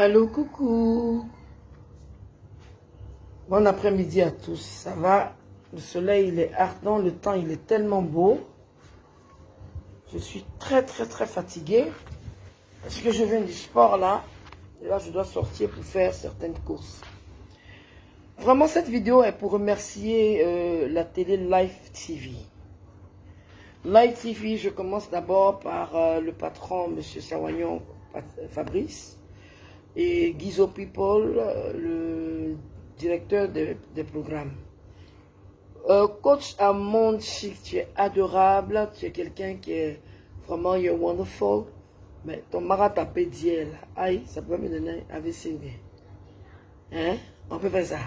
Allô, coucou. Bon après-midi à tous. Ça va? Le soleil, il est ardent. Le temps, il est tellement beau. Je suis très, très, très fatiguée. Parce que je viens du sport là? Et là, je dois sortir pour faire certaines courses. Vraiment, cette vidéo est pour remercier euh, la télé Live TV. Live TV, je commence d'abord par euh, le patron, M. Sawagnon Fabrice, et Guizo People, euh, le directeur des programmes. coach Amond Chic, tu es adorable, tu es quelqu'un qui est vraiment, you're wonderful. Mais ton mara d'hier, aïe, ça peut me donner AVC. Hein? On peut faire ça.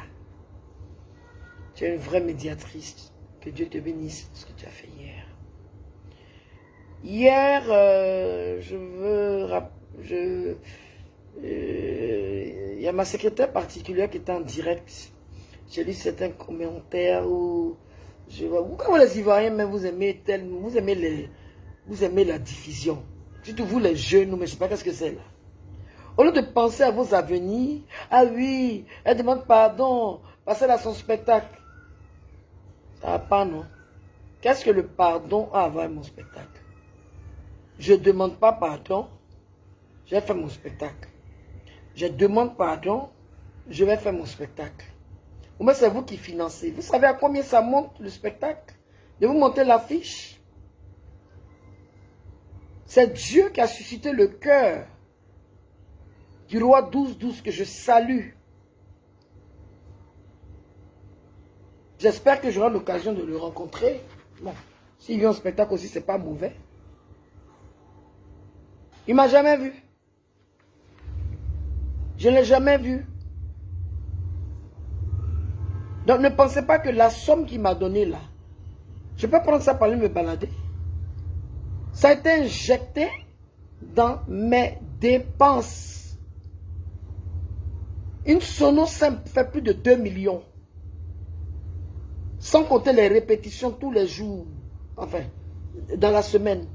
Tu es une vraie médiatrice. Que Dieu te bénisse pour ce que tu as fait hier. Hier, euh, je veux... Je, euh, y a ma secrétaire particulière qui était en direct. J'ai lu certains commentaires où je vois, vous les Ivoiriens, mais vous aimez tel, vous aimez les, vous aimez la diffusion. Surtout vous les jeunes, mais je sais pas qu'est-ce que c'est là. Au lieu de penser à vos avenirs, ah oui, elle demande pardon, passez à son spectacle. Ça va pas, non? Qu'est-ce que le pardon a à voir avec mon spectacle? Je ne demande pas pardon, je vais faire mon spectacle. Je demande pardon, je vais faire mon spectacle. Mais c'est vous qui financez. Vous savez à combien ça monte le spectacle? De vous monter l'affiche C'est Dieu qui a suscité le cœur du roi 12-12 que je salue. J'espère que j'aurai l'occasion de le rencontrer. Bon, s'il vient au spectacle aussi, c'est pas mauvais. Il m'a jamais vu. Je ne l'ai jamais vu. Donc ne pensez pas que la somme qu'il m'a donnée là, je peux prendre ça pour aller me balader. Ça a été injecté dans mes dépenses. Une sono simple fait plus de 2 millions. Sans compter les répétitions tous les jours. Enfin, dans la semaine.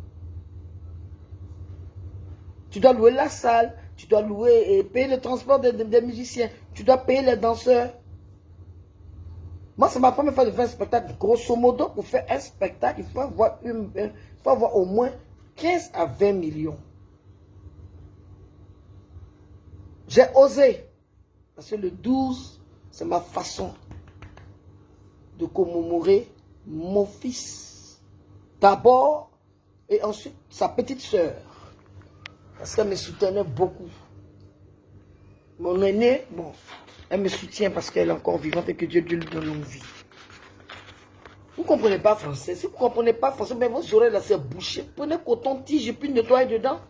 Tu dois louer la salle, tu dois louer et payer le transport des, musiciens, tu dois payer les danseurs. Moi, c'est ma première fois de faire un spectacle. Grosso modo, pour faire un spectacle, il faut avoir, une, il faut avoir au moins 15 à 20 millions. J'ai osé. Parce que le 12, c'est ma façon de commémorer mon fils. D'abord, et ensuite sa petite sœur. Parce qu'elle me soutenait beaucoup. Mon aîné, bon, elle me soutient parce qu'elle est encore vivante et que Dieu, lui donne une vie. Vous ne comprenez pas français. Si vous ne comprenez pas français, mais vos oreilles là, c'est bouché. Prenez coton-tige et puis nettoyez dedans.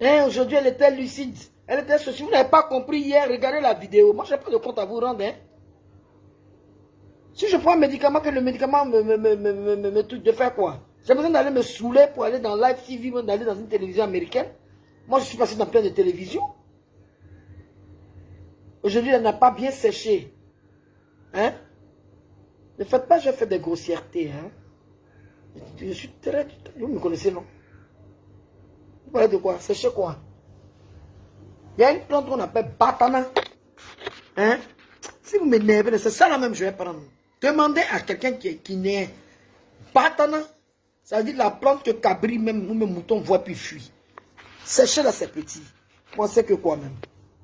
Hein, aujourd'hui, elle était lucide. Elle était ceci. Vous n'avez pas compris hier. Regardez la vidéo. Moi, je n'ai pas de compte à vous rendre. Hein. Si je prends un médicament, que le médicament me, me, me, me, me de faire quoi? J'ai besoin d'aller me saouler pour aller dans live TV, d'aller dans une télévision américaine. Moi, je suis passé dans plein de télévisions. Aujourd'hui, elle n'a pas bien séché. Hein? Ne faites pas, je fais des grossièretés. Hein je suis très... Vous me connaissez, non? Vous parlez de quoi? Sécher quoi? Il y a une plante qu'on appelle batana. Hein? Si vous m'énervez, c'est ça la même, je vais prendre. Demandez à quelqu'un qui, qui n'est pas tannant. Ça veut dire la plante que cabri même ou même mouton voit puis fuit. Séchez là c'est petit. Pensez que quoi même?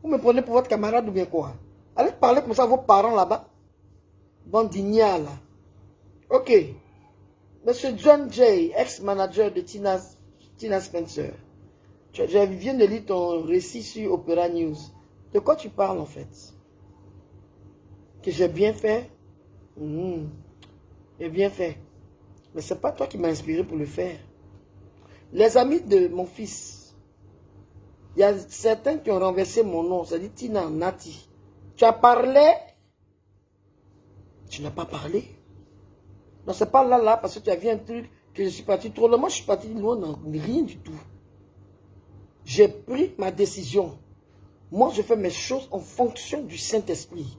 Vous me prenez pour votre camarade ou bien quoi? Allez parler comme ça à vos parents là-bas. Bandigna là. Ok. Monsieur John Jay, ex-manager de Tina, Tina Spencer. Je viens de lire ton récit sur Opera News. De quoi tu parles en fait? Que j'ai bien fait? Mmh. Et bien fait. Mais ce n'est pas toi qui m'as inspiré pour le faire. Les amis de mon fils, il y a certains qui ont renversé mon nom. Ça dit Tina Nati. Tu as parlé? Tu n'as pas parlé? Non, c'est pas là, là, parce que tu as vu un truc que je suis parti trop loin. Moi, je suis parti loin dans rien du tout. J'ai pris ma décision. Moi, je fais mes choses en fonction du Saint-Esprit.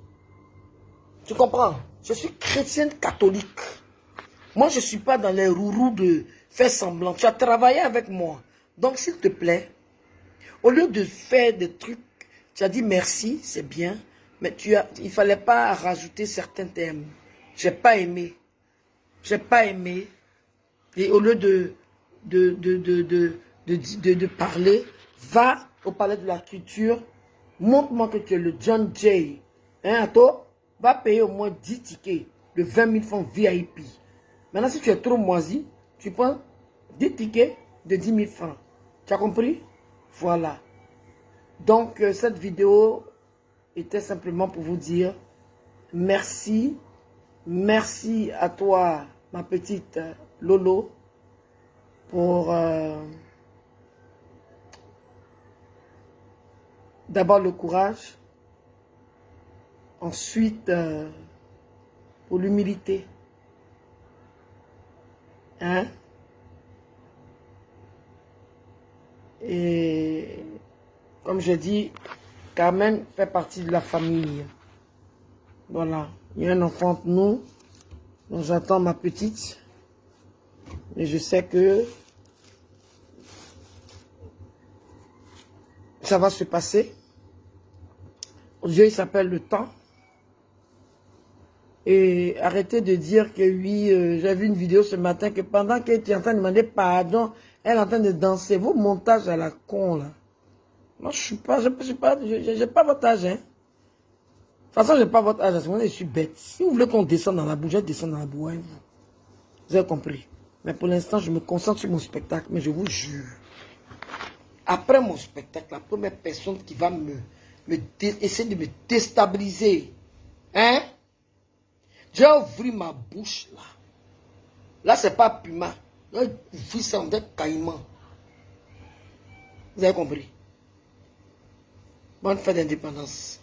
Tu comprends? Je suis chrétienne catholique. Moi, je ne suis pas dans les rourous de faire semblant. Tu as travaillé avec moi. Donc, s'il te plaît, Au lieu de faire des trucs, tu as dit merci, c'est bien, mais tu as, il fallait pas rajouter certains termes. J'ai pas aimé. J'ai pas aimé. Et au lieu de, de, de, de, de, de, parler, va au palais de la culture, montre-moi que tu es le John Jay. Hein, toi, va payer au moins 10 tickets de 20 000 francs VIP. Maintenant, si tu es trop moisi, tu prends 10 tickets de 10 000 francs. Tu as compris? Voilà. Donc, euh, cette vidéo était simplement pour vous dire merci. Merci à toi, ma petite Lolo, pour euh, d'abord le courage, ensuite euh, pour l'humilité. Hein? Et comme je dis, Carmen fait partie de la famille. Voilà. Il y a un enfant entre nous. Donc j'attends ma petite. Et je sais que ça va se passer. Dieu, il s'appelle le temps. Et arrêtez de dire que oui, euh, j'ai vu une vidéo ce matin que pendant qu'elle était en train de demander pardon, elle est en train de danser. Vos montages à la con, là. Moi, je suis pas, je suis pas, j'ai pas votre âge, hein. De toute façon, j'ai pas votre âge, je suis bête. Si vous voulez qu'on descende dans la boue, je descends dans la boue, hein, vous. Vous avez compris. Mais pour l'instant, je me concentre sur mon spectacle, mais je vous jure. Après mon spectacle, la première personne qui va me, me essayer de me déstabiliser, hein, j'ai ouvert ma bouche là. Là, c'est pas Puma. J'ai ouvert ça en caïman. Vous avez compris? Bonne fête d'indépendance.